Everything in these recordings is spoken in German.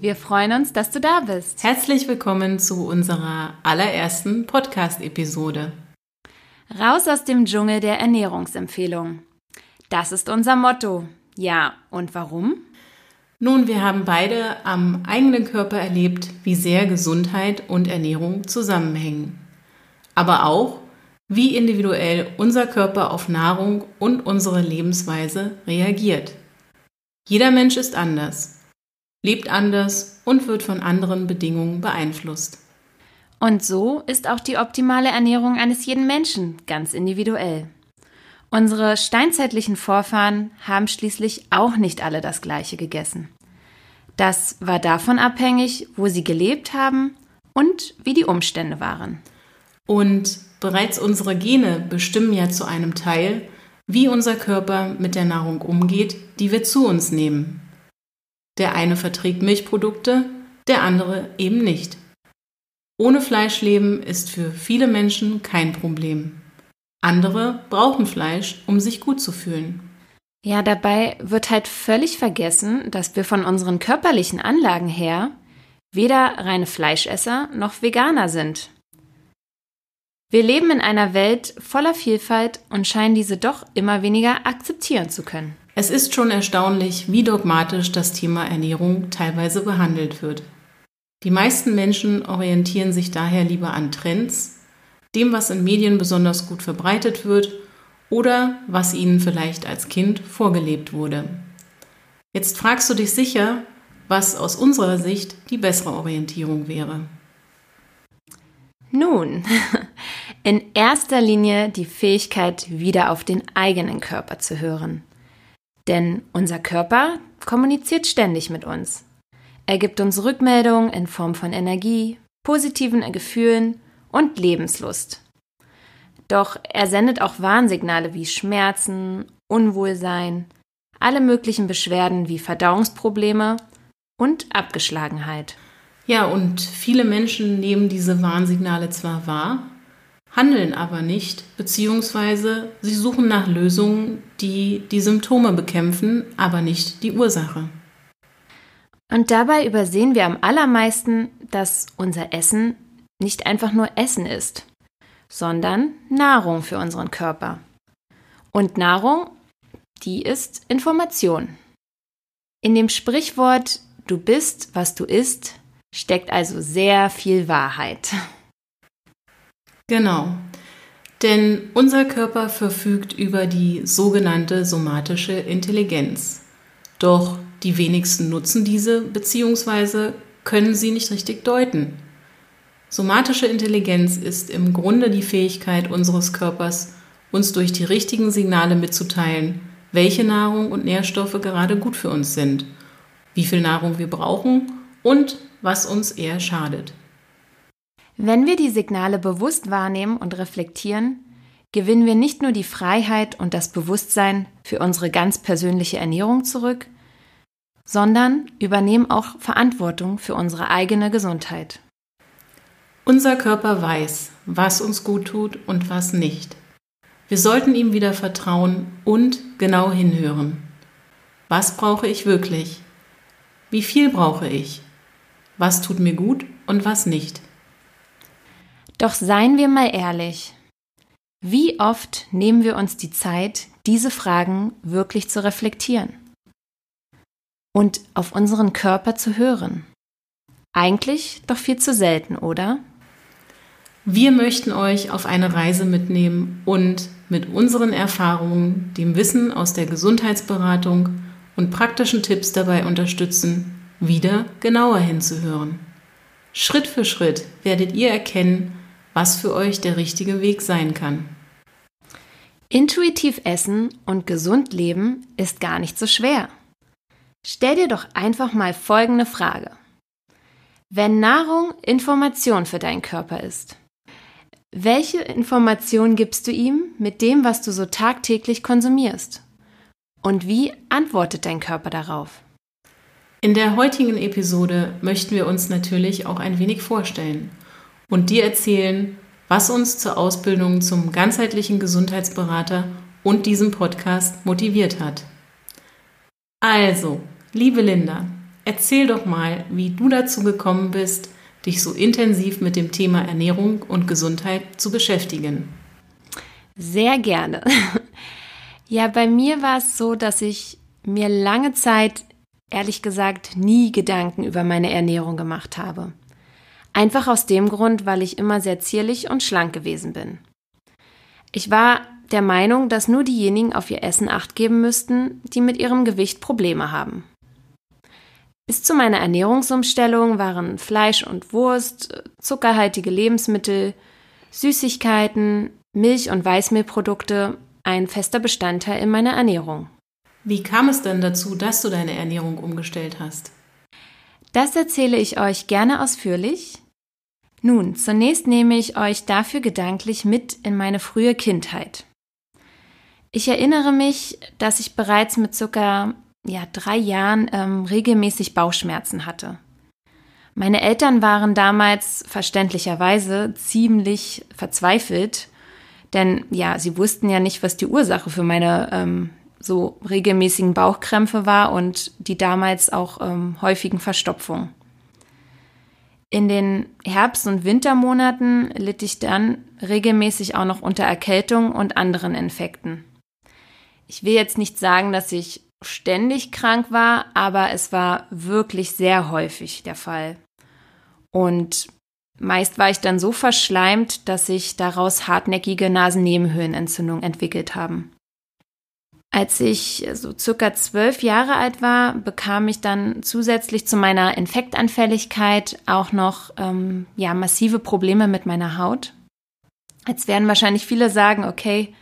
Wir freuen uns, dass du da bist. Herzlich willkommen zu unserer allerersten Podcast-Episode. Raus aus dem Dschungel der Ernährungsempfehlung. Das ist unser Motto. Ja, und warum? Nun, wir haben beide am eigenen Körper erlebt, wie sehr Gesundheit und Ernährung zusammenhängen. Aber auch, wie individuell unser Körper auf Nahrung und unsere Lebensweise reagiert. Jeder Mensch ist anders lebt anders und wird von anderen Bedingungen beeinflusst. Und so ist auch die optimale Ernährung eines jeden Menschen ganz individuell. Unsere steinzeitlichen Vorfahren haben schließlich auch nicht alle das gleiche gegessen. Das war davon abhängig, wo sie gelebt haben und wie die Umstände waren. Und bereits unsere Gene bestimmen ja zu einem Teil, wie unser Körper mit der Nahrung umgeht, die wir zu uns nehmen. Der eine verträgt Milchprodukte, der andere eben nicht. Ohne Fleisch leben ist für viele Menschen kein Problem. Andere brauchen Fleisch, um sich gut zu fühlen. Ja, dabei wird halt völlig vergessen, dass wir von unseren körperlichen Anlagen her weder reine Fleischesser noch Veganer sind. Wir leben in einer Welt voller Vielfalt und scheinen diese doch immer weniger akzeptieren zu können. Es ist schon erstaunlich, wie dogmatisch das Thema Ernährung teilweise behandelt wird. Die meisten Menschen orientieren sich daher lieber an Trends, dem, was in Medien besonders gut verbreitet wird oder was ihnen vielleicht als Kind vorgelebt wurde. Jetzt fragst du dich sicher, was aus unserer Sicht die bessere Orientierung wäre. Nun, in erster Linie die Fähigkeit, wieder auf den eigenen Körper zu hören. Denn unser Körper kommuniziert ständig mit uns. Er gibt uns Rückmeldungen in Form von Energie, positiven Gefühlen und Lebenslust. Doch er sendet auch Warnsignale wie Schmerzen, Unwohlsein, alle möglichen Beschwerden wie Verdauungsprobleme und Abgeschlagenheit. Ja, und viele Menschen nehmen diese Warnsignale zwar wahr, handeln aber nicht, beziehungsweise sie suchen nach Lösungen, die die Symptome bekämpfen, aber nicht die Ursache. Und dabei übersehen wir am allermeisten, dass unser Essen nicht einfach nur Essen ist, sondern Nahrung für unseren Körper. Und Nahrung, die ist Information. In dem Sprichwort Du bist, was du isst, steckt also sehr viel Wahrheit. Genau. Denn unser Körper verfügt über die sogenannte somatische Intelligenz. Doch die wenigsten nutzen diese bzw. können sie nicht richtig deuten. Somatische Intelligenz ist im Grunde die Fähigkeit unseres Körpers, uns durch die richtigen Signale mitzuteilen, welche Nahrung und Nährstoffe gerade gut für uns sind, wie viel Nahrung wir brauchen und was uns eher schadet. Wenn wir die Signale bewusst wahrnehmen und reflektieren, gewinnen wir nicht nur die Freiheit und das Bewusstsein für unsere ganz persönliche Ernährung zurück, sondern übernehmen auch Verantwortung für unsere eigene Gesundheit. Unser Körper weiß, was uns gut tut und was nicht. Wir sollten ihm wieder vertrauen und genau hinhören. Was brauche ich wirklich? Wie viel brauche ich? Was tut mir gut und was nicht? Doch seien wir mal ehrlich. Wie oft nehmen wir uns die Zeit, diese Fragen wirklich zu reflektieren und auf unseren Körper zu hören? Eigentlich doch viel zu selten, oder? Wir möchten euch auf eine Reise mitnehmen und mit unseren Erfahrungen, dem Wissen aus der Gesundheitsberatung und praktischen Tipps dabei unterstützen, wieder genauer hinzuhören. Schritt für Schritt werdet ihr erkennen, was für euch der richtige Weg sein kann. Intuitiv essen und gesund leben ist gar nicht so schwer. Stell dir doch einfach mal folgende Frage. Wenn Nahrung Information für deinen Körper ist, welche Information gibst du ihm mit dem, was du so tagtäglich konsumierst? Und wie antwortet dein Körper darauf? In der heutigen Episode möchten wir uns natürlich auch ein wenig vorstellen und dir erzählen, was uns zur Ausbildung zum ganzheitlichen Gesundheitsberater und diesem Podcast motiviert hat. Also, liebe Linda, erzähl doch mal, wie du dazu gekommen bist, dich so intensiv mit dem Thema Ernährung und Gesundheit zu beschäftigen. Sehr gerne. Ja, bei mir war es so, dass ich mir lange Zeit, ehrlich gesagt, nie Gedanken über meine Ernährung gemacht habe. Einfach aus dem Grund, weil ich immer sehr zierlich und schlank gewesen bin. Ich war der Meinung, dass nur diejenigen auf ihr Essen acht geben müssten, die mit ihrem Gewicht Probleme haben. Bis zu meiner Ernährungsumstellung waren Fleisch und Wurst, zuckerhaltige Lebensmittel, Süßigkeiten, Milch- und Weißmehlprodukte ein fester Bestandteil in meiner Ernährung. Wie kam es denn dazu, dass du deine Ernährung umgestellt hast? Das erzähle ich euch gerne ausführlich. Nun, zunächst nehme ich euch dafür gedanklich mit in meine frühe Kindheit. Ich erinnere mich, dass ich bereits mit circa ja, drei Jahren ähm, regelmäßig Bauchschmerzen hatte. Meine Eltern waren damals verständlicherweise ziemlich verzweifelt, denn ja, sie wussten ja nicht, was die Ursache für meine ähm, so regelmäßigen Bauchkrämpfe war und die damals auch ähm, häufigen Verstopfungen. In den Herbst- und Wintermonaten litt ich dann regelmäßig auch noch unter Erkältung und anderen Infekten. Ich will jetzt nicht sagen, dass ich ständig krank war, aber es war wirklich sehr häufig der Fall. Und meist war ich dann so verschleimt, dass sich daraus hartnäckige Nasennebenhöhlenentzündungen entwickelt haben. Als ich so circa zwölf Jahre alt war, bekam ich dann zusätzlich zu meiner Infektanfälligkeit auch noch ähm, ja, massive Probleme mit meiner Haut. Jetzt werden wahrscheinlich viele sagen, okay,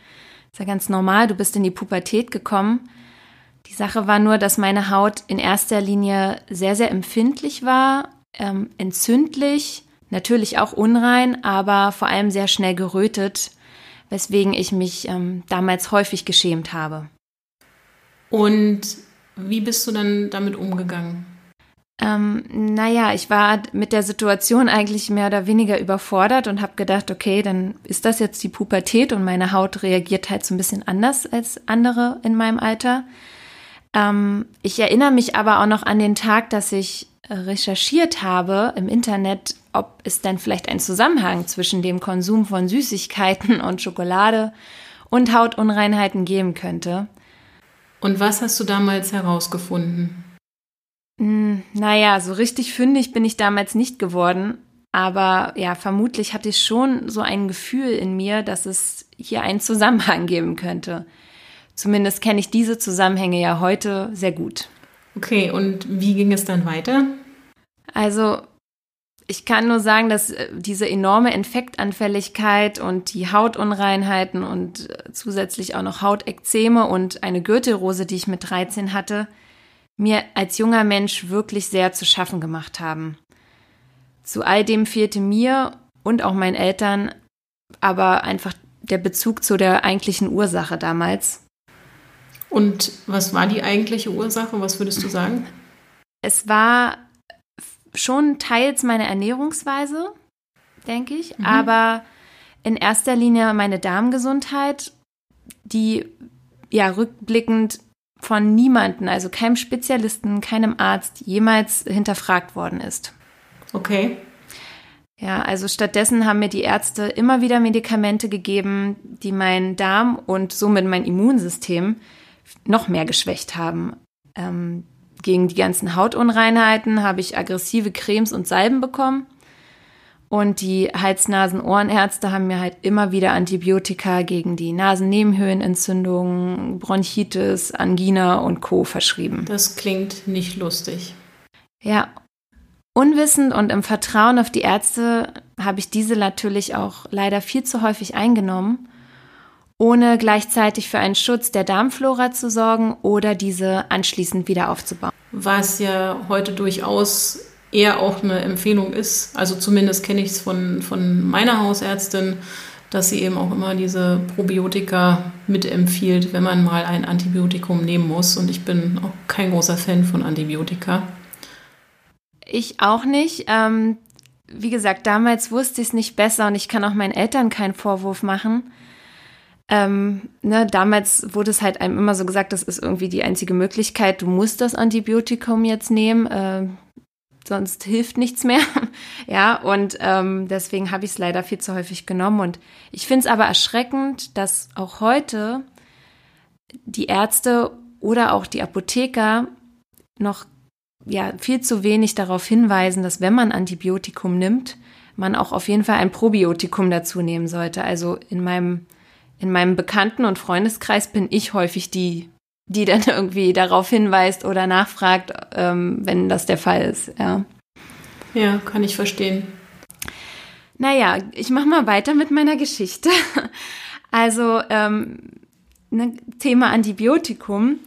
ist ja ganz normal, du bist in die Pubertät gekommen. Die Sache war nur, dass meine Haut in erster Linie sehr, sehr empfindlich war, ähm, entzündlich, natürlich auch unrein, aber vor allem sehr schnell gerötet, weswegen ich mich ähm, damals häufig geschämt habe. Und wie bist du dann damit umgegangen? Ähm, naja, ich war mit der Situation eigentlich mehr oder weniger überfordert und habe gedacht, okay, dann ist das jetzt die Pubertät und meine Haut reagiert halt so ein bisschen anders als andere in meinem Alter. Ähm, ich erinnere mich aber auch noch an den Tag, dass ich recherchiert habe im Internet, ob es denn vielleicht einen Zusammenhang zwischen dem Konsum von Süßigkeiten und Schokolade und Hautunreinheiten geben könnte. Und was hast du damals herausgefunden? Hm, naja, so richtig fündig bin ich damals nicht geworden. Aber ja, vermutlich hatte ich schon so ein Gefühl in mir, dass es hier einen Zusammenhang geben könnte. Zumindest kenne ich diese Zusammenhänge ja heute sehr gut. Okay, und wie ging es dann weiter? Also, ich kann nur sagen, dass äh, diese enorme Infektanfälligkeit und die Hautunreinheiten und äh, zusätzlich auch noch Hautekzeme und eine Gürtelrose, die ich mit 13 hatte, mir als junger Mensch wirklich sehr zu schaffen gemacht haben. Zu all dem fehlte mir und auch meinen Eltern aber einfach der Bezug zu der eigentlichen Ursache damals. Und was war die eigentliche Ursache? Was würdest du sagen? Es war schon teils meine Ernährungsweise, denke ich, mhm. aber in erster Linie meine Darmgesundheit, die ja rückblickend von niemanden, also keinem Spezialisten, keinem Arzt jemals hinterfragt worden ist. Okay. Ja, also stattdessen haben mir die Ärzte immer wieder Medikamente gegeben, die meinen Darm und somit mein Immunsystem noch mehr geschwächt haben. Ähm, gegen die ganzen Hautunreinheiten habe ich aggressive Cremes und Salben bekommen. Und die Hals-Nasen-Ohrenärzte haben mir halt immer wieder Antibiotika gegen die Nasennebenhöhlenentzündung, Bronchitis, Angina und Co. verschrieben. Das klingt nicht lustig. Ja, unwissend und im Vertrauen auf die Ärzte habe ich diese natürlich auch leider viel zu häufig eingenommen ohne gleichzeitig für einen Schutz der Darmflora zu sorgen oder diese anschließend wieder aufzubauen. Was ja heute durchaus eher auch eine Empfehlung ist, also zumindest kenne ich es von, von meiner Hausärztin, dass sie eben auch immer diese Probiotika mitempfiehlt, wenn man mal ein Antibiotikum nehmen muss. Und ich bin auch kein großer Fan von Antibiotika. Ich auch nicht. Ähm, wie gesagt, damals wusste ich es nicht besser und ich kann auch meinen Eltern keinen Vorwurf machen. Ähm, ne, damals wurde es halt einem immer so gesagt, das ist irgendwie die einzige Möglichkeit, du musst das Antibiotikum jetzt nehmen, äh, sonst hilft nichts mehr. ja, und ähm, deswegen habe ich es leider viel zu häufig genommen. Und ich finde es aber erschreckend, dass auch heute die Ärzte oder auch die Apotheker noch ja viel zu wenig darauf hinweisen, dass wenn man Antibiotikum nimmt, man auch auf jeden Fall ein Probiotikum dazu nehmen sollte. Also in meinem in meinem Bekannten- und Freundeskreis bin ich häufig die, die dann irgendwie darauf hinweist oder nachfragt, ähm, wenn das der Fall ist. Ja. ja, kann ich verstehen. Naja, ich mache mal weiter mit meiner Geschichte. Also ähm, ne, Thema Antibiotikum.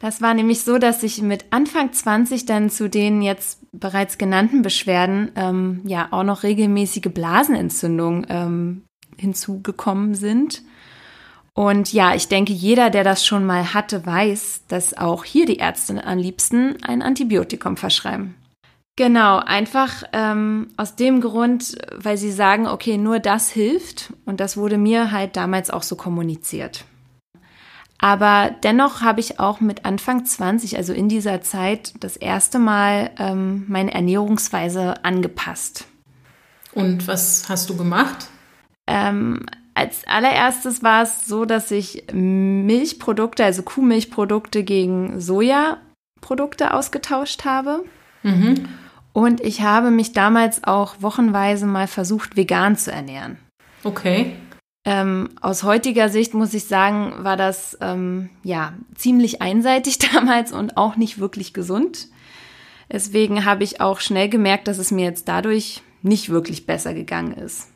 Das war nämlich so, dass ich mit Anfang 20 dann zu den jetzt bereits genannten Beschwerden ähm, ja auch noch regelmäßige Blasenentzündungen ähm, hinzugekommen sind. Und ja, ich denke, jeder, der das schon mal hatte, weiß, dass auch hier die Ärzte am liebsten ein Antibiotikum verschreiben. Genau, einfach ähm, aus dem Grund, weil sie sagen, okay, nur das hilft. Und das wurde mir halt damals auch so kommuniziert. Aber dennoch habe ich auch mit Anfang 20, also in dieser Zeit, das erste Mal ähm, meine Ernährungsweise angepasst. Und was hast du gemacht? Ähm, als allererstes war es so, dass ich Milchprodukte, also Kuhmilchprodukte gegen Sojaprodukte ausgetauscht habe. Mhm. Und ich habe mich damals auch wochenweise mal versucht, vegan zu ernähren. Okay. Ähm, aus heutiger Sicht muss ich sagen, war das ähm, ja ziemlich einseitig damals und auch nicht wirklich gesund. Deswegen habe ich auch schnell gemerkt, dass es mir jetzt dadurch nicht wirklich besser gegangen ist.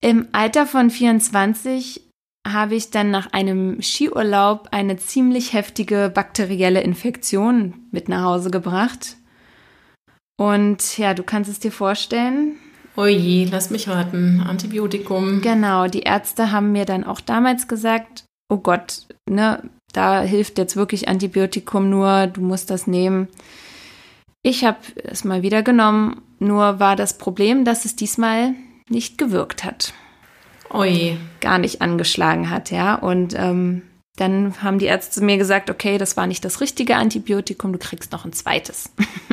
Im Alter von 24 habe ich dann nach einem Skiurlaub eine ziemlich heftige bakterielle Infektion mit nach Hause gebracht. Und ja, du kannst es dir vorstellen. Oje, lass mich raten. Antibiotikum. Genau, die Ärzte haben mir dann auch damals gesagt, oh Gott, ne, da hilft jetzt wirklich Antibiotikum nur, du musst das nehmen. Ich habe es mal wieder genommen, nur war das Problem, dass es diesmal nicht gewirkt hat. Oi. Gar nicht angeschlagen hat, ja. Und ähm, dann haben die Ärzte mir gesagt, okay, das war nicht das richtige Antibiotikum, du kriegst noch ein zweites.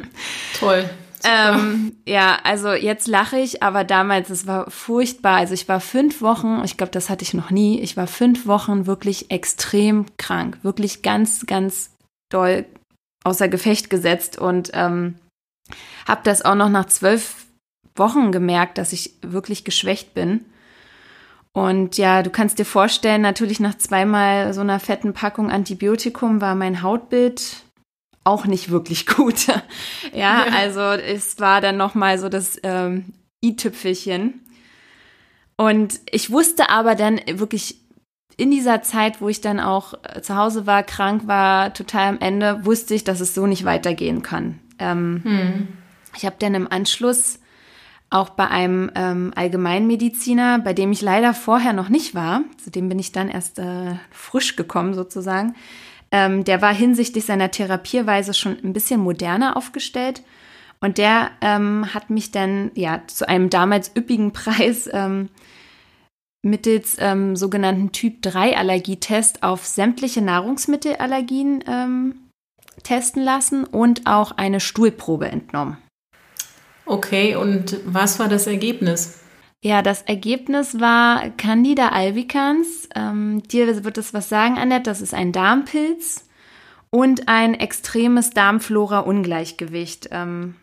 Toll. Ähm, ja, also jetzt lache ich, aber damals, es war furchtbar. Also ich war fünf Wochen, ich glaube, das hatte ich noch nie, ich war fünf Wochen wirklich extrem krank, wirklich ganz, ganz doll außer Gefecht gesetzt und ähm, habe das auch noch nach zwölf Wochen gemerkt, dass ich wirklich geschwächt bin. Und ja, du kannst dir vorstellen, natürlich nach zweimal so einer fetten Packung Antibiotikum war mein Hautbild auch nicht wirklich gut. ja, also es war dann noch mal so das ähm, i-Tüpfelchen. Und ich wusste aber dann wirklich in dieser Zeit, wo ich dann auch äh, zu Hause war, krank war, total am Ende, wusste ich, dass es so nicht weitergehen kann. Ähm, hm. Ich habe dann im Anschluss auch bei einem ähm, Allgemeinmediziner, bei dem ich leider vorher noch nicht war, zu dem bin ich dann erst äh, frisch gekommen sozusagen. Ähm, der war hinsichtlich seiner Therapierweise schon ein bisschen moderner aufgestellt. Und der ähm, hat mich dann ja zu einem damals üppigen Preis ähm, mittels ähm, sogenannten Typ 3 Allergietest auf sämtliche Nahrungsmittelallergien ähm, testen lassen und auch eine Stuhlprobe entnommen. Okay, und was war das Ergebnis? Ja, das Ergebnis war Candida albicans. Ähm, dir wird es was sagen, Annette. Das ist ein Darmpilz und ein extremes Darmflora-Ungleichgewicht. Ähm,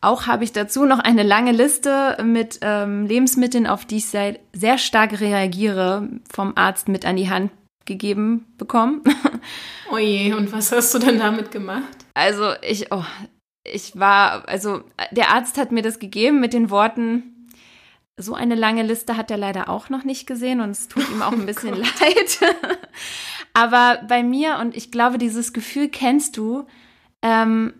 auch habe ich dazu noch eine lange Liste mit ähm, Lebensmitteln, auf die ich sehr, sehr stark reagiere, vom Arzt mit an die Hand gegeben bekommen. Oje, und was hast du denn damit gemacht? Also ich, oh, ich war, also der Arzt hat mir das gegeben mit den Worten, so eine lange Liste hat er leider auch noch nicht gesehen und es tut ihm auch ein bisschen oh leid. Aber bei mir, und ich glaube, dieses Gefühl kennst du, ähm,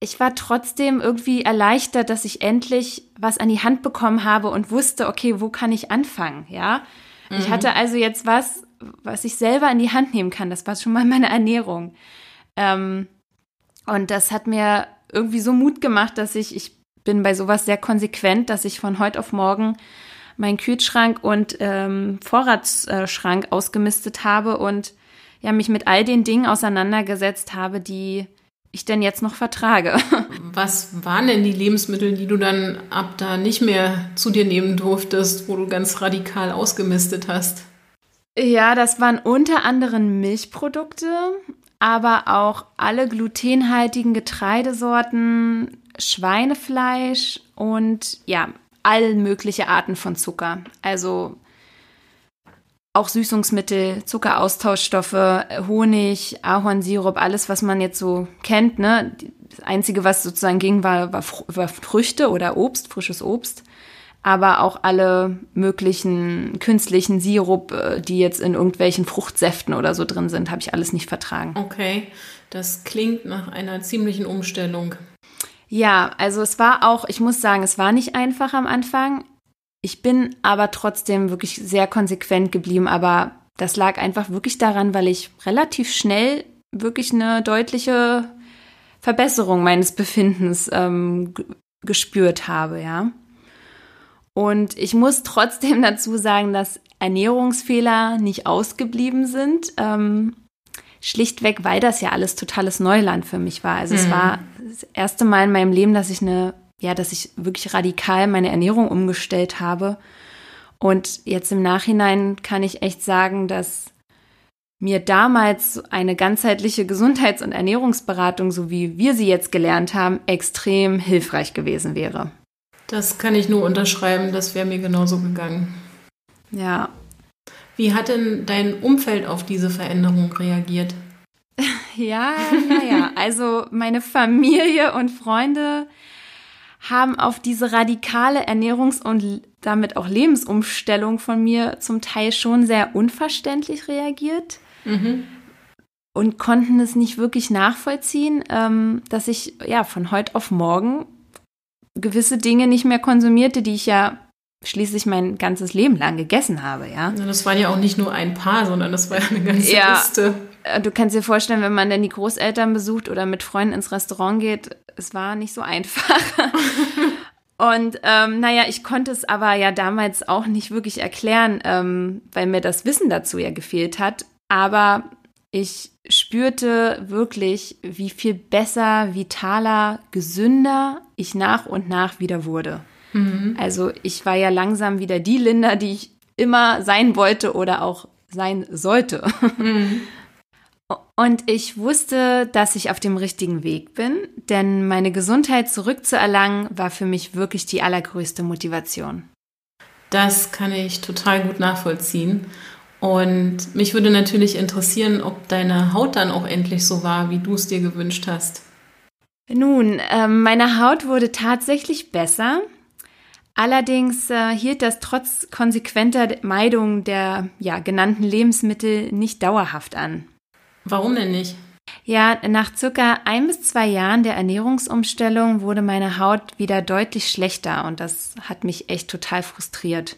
ich war trotzdem irgendwie erleichtert, dass ich endlich was an die Hand bekommen habe und wusste, okay, wo kann ich anfangen, ja? Mhm. Ich hatte also jetzt was, was ich selber in die Hand nehmen kann. Das war schon mal meine Ernährung. Ähm, und das hat mir irgendwie so Mut gemacht, dass ich, ich bin bei sowas sehr konsequent, dass ich von heute auf morgen meinen Kühlschrank und ähm, Vorratsschrank ausgemistet habe und ja mich mit all den Dingen auseinandergesetzt habe, die ich denn jetzt noch vertrage. Was waren denn die Lebensmittel, die du dann ab da nicht mehr zu dir nehmen durftest, wo du ganz radikal ausgemistet hast? Ja, das waren unter anderem Milchprodukte, aber auch alle glutenhaltigen Getreidesorten, Schweinefleisch und ja, all mögliche Arten von Zucker. Also auch Süßungsmittel, Zuckeraustauschstoffe, Honig, Ahornsirup, alles, was man jetzt so kennt. Ne? Das Einzige, was sozusagen ging, war, war, war Früchte oder Obst, frisches Obst. Aber auch alle möglichen künstlichen Sirup, äh, die jetzt in irgendwelchen Fruchtsäften oder so drin sind, habe ich alles nicht vertragen. Okay, das klingt nach einer ziemlichen Umstellung. Ja, also es war auch, ich muss sagen, es war nicht einfach am Anfang. Ich bin aber trotzdem wirklich sehr konsequent geblieben, aber das lag einfach wirklich daran, weil ich relativ schnell wirklich eine deutliche Verbesserung meines Befindens ähm, gespürt habe, ja. Und ich muss trotzdem dazu sagen, dass Ernährungsfehler nicht ausgeblieben sind. Ähm, schlichtweg, weil das ja alles totales Neuland für mich war. Also mhm. es war das erste Mal in meinem Leben, dass ich eine ja, dass ich wirklich radikal meine Ernährung umgestellt habe. Und jetzt im Nachhinein kann ich echt sagen, dass mir damals eine ganzheitliche Gesundheits- und Ernährungsberatung, so wie wir sie jetzt gelernt haben, extrem hilfreich gewesen wäre. Das kann ich nur unterschreiben, das wäre mir genauso gegangen. Ja. Wie hat denn dein Umfeld auf diese Veränderung reagiert? ja, naja, also meine Familie und Freunde haben auf diese radikale Ernährungs- und damit auch Lebensumstellung von mir zum Teil schon sehr unverständlich reagiert mhm. und konnten es nicht wirklich nachvollziehen, ähm, dass ich ja von heute auf morgen gewisse Dinge nicht mehr konsumierte, die ich ja schließlich mein ganzes Leben lang gegessen habe, ja. Das waren ja auch nicht nur ein paar, sondern das war ja eine ganze ja, Liste. Äh, du kannst dir vorstellen, wenn man dann die Großeltern besucht oder mit Freunden ins Restaurant geht, es war nicht so einfach. Und ähm, naja, ich konnte es aber ja damals auch nicht wirklich erklären, ähm, weil mir das Wissen dazu ja gefehlt hat. Aber ich spürte wirklich, wie viel besser, vitaler, gesünder ich nach und nach wieder wurde. Mhm. Also ich war ja langsam wieder die Linda, die ich immer sein wollte oder auch sein sollte. Mhm. Und ich wusste, dass ich auf dem richtigen Weg bin, denn meine Gesundheit zurückzuerlangen war für mich wirklich die allergrößte Motivation. Das kann ich total gut nachvollziehen. Und mich würde natürlich interessieren, ob deine Haut dann auch endlich so war, wie du es dir gewünscht hast. Nun, äh, meine Haut wurde tatsächlich besser. Allerdings äh, hielt das trotz konsequenter Meidung der ja, genannten Lebensmittel nicht dauerhaft an. Warum denn nicht? Ja, nach circa ein bis zwei Jahren der Ernährungsumstellung wurde meine Haut wieder deutlich schlechter und das hat mich echt total frustriert.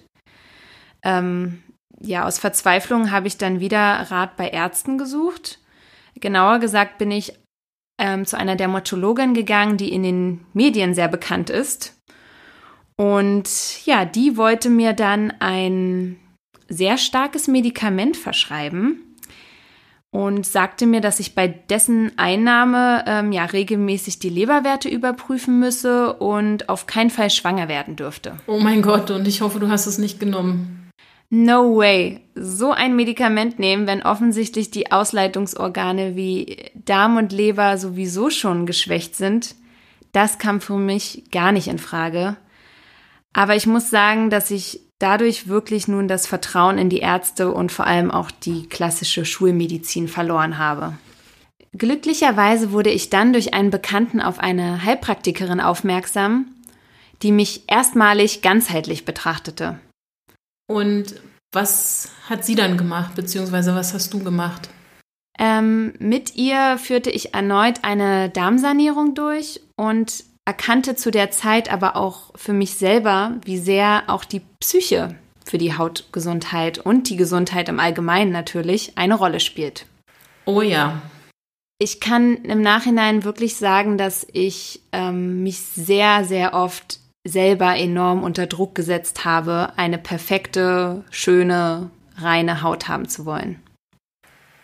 Ähm, ja, aus Verzweiflung habe ich dann wieder Rat bei Ärzten gesucht. Genauer gesagt bin ich ähm, zu einer Dermatologin gegangen, die in den Medien sehr bekannt ist. Und ja, die wollte mir dann ein sehr starkes Medikament verschreiben und sagte mir, dass ich bei dessen Einnahme ähm, ja regelmäßig die Leberwerte überprüfen müsse und auf keinen Fall schwanger werden dürfte. Oh mein Gott, und ich hoffe, du hast es nicht genommen. No way. So ein Medikament nehmen, wenn offensichtlich die Ausleitungsorgane wie Darm und Leber sowieso schon geschwächt sind, das kam für mich gar nicht in Frage. Aber ich muss sagen, dass ich dadurch wirklich nun das Vertrauen in die Ärzte und vor allem auch die klassische Schulmedizin verloren habe. Glücklicherweise wurde ich dann durch einen Bekannten auf eine Heilpraktikerin aufmerksam, die mich erstmalig ganzheitlich betrachtete. Und was hat sie dann gemacht, beziehungsweise was hast du gemacht? Ähm, mit ihr führte ich erneut eine Darmsanierung durch und erkannte zu der Zeit aber auch für mich selber, wie sehr auch die Psyche für die Hautgesundheit und die Gesundheit im Allgemeinen natürlich eine Rolle spielt. Oh ja. Ich kann im Nachhinein wirklich sagen, dass ich ähm, mich sehr, sehr oft selber enorm unter Druck gesetzt habe, eine perfekte, schöne, reine Haut haben zu wollen.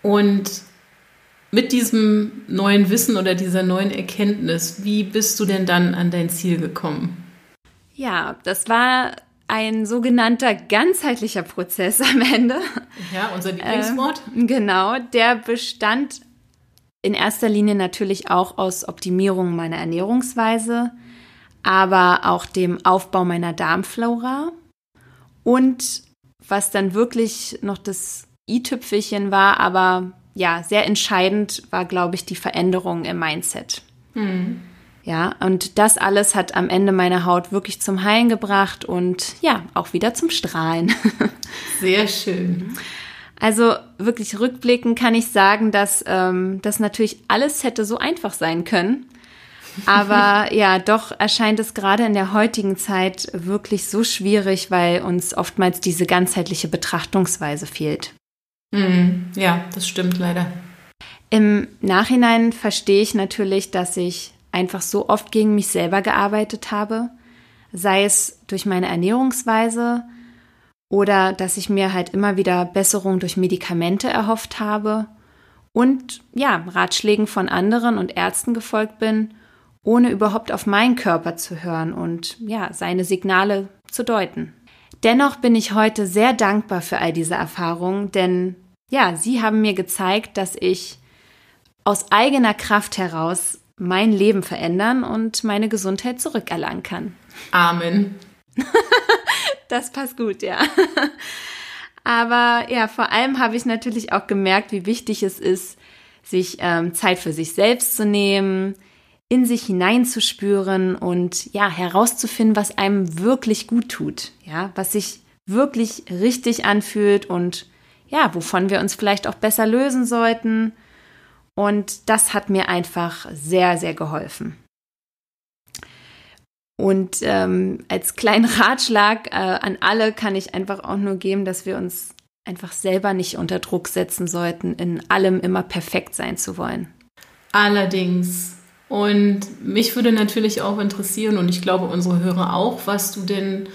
Und mit diesem neuen Wissen oder dieser neuen Erkenntnis, wie bist du denn dann an dein Ziel gekommen? Ja, das war ein sogenannter ganzheitlicher Prozess am Ende. Ja, unser Lieblingswort. Äh, genau, der bestand in erster Linie natürlich auch aus Optimierung meiner Ernährungsweise, aber auch dem Aufbau meiner Darmflora und was dann wirklich noch das i-Tüpfelchen war, aber ja, sehr entscheidend war, glaube ich, die Veränderung im Mindset. Mhm. Ja, und das alles hat am Ende meine Haut wirklich zum Heilen gebracht und ja, auch wieder zum Strahlen. Sehr schön. Also wirklich rückblickend kann ich sagen, dass ähm, das natürlich alles hätte so einfach sein können. Aber ja, doch erscheint es gerade in der heutigen Zeit wirklich so schwierig, weil uns oftmals diese ganzheitliche Betrachtungsweise fehlt. Mm, ja, das stimmt leider. Im Nachhinein verstehe ich natürlich, dass ich einfach so oft gegen mich selber gearbeitet habe, sei es durch meine Ernährungsweise oder dass ich mir halt immer wieder Besserung durch Medikamente erhofft habe und ja, Ratschlägen von anderen und Ärzten gefolgt bin ohne überhaupt auf meinen Körper zu hören und ja, seine Signale zu deuten. Dennoch bin ich heute sehr dankbar für all diese Erfahrungen, denn ja, sie haben mir gezeigt, dass ich aus eigener Kraft heraus mein Leben verändern und meine Gesundheit zurückerlangen kann. Amen. das passt gut, ja. Aber ja, vor allem habe ich natürlich auch gemerkt, wie wichtig es ist, sich ähm, Zeit für sich selbst zu nehmen, in sich hineinzuspüren und ja, herauszufinden, was einem wirklich gut tut, ja, was sich wirklich richtig anfühlt und ja, wovon wir uns vielleicht auch besser lösen sollten. Und das hat mir einfach sehr, sehr geholfen. Und ähm, als kleinen Ratschlag äh, an alle kann ich einfach auch nur geben, dass wir uns einfach selber nicht unter Druck setzen sollten, in allem immer perfekt sein zu wollen. Allerdings, und mich würde natürlich auch interessieren, und ich glaube unsere Hörer auch, was du denn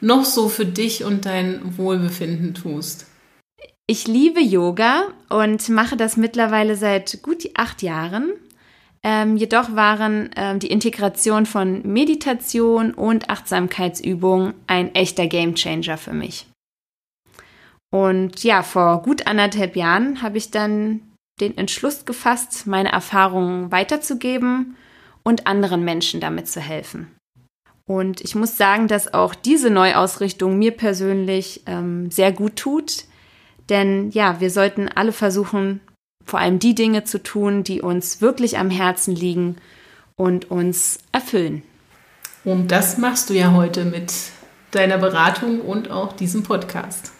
noch so für dich und dein Wohlbefinden tust. Ich liebe Yoga und mache das mittlerweile seit gut acht Jahren. Ähm, jedoch waren ähm, die Integration von Meditation und Achtsamkeitsübungen ein echter Gamechanger für mich. Und ja, vor gut anderthalb Jahren habe ich dann den Entschluss gefasst, meine Erfahrungen weiterzugeben und anderen Menschen damit zu helfen. Und ich muss sagen, dass auch diese Neuausrichtung mir persönlich ähm, sehr gut tut. Denn ja, wir sollten alle versuchen, vor allem die Dinge zu tun, die uns wirklich am Herzen liegen und uns erfüllen. Und das machst du ja heute mit deiner Beratung und auch diesem Podcast.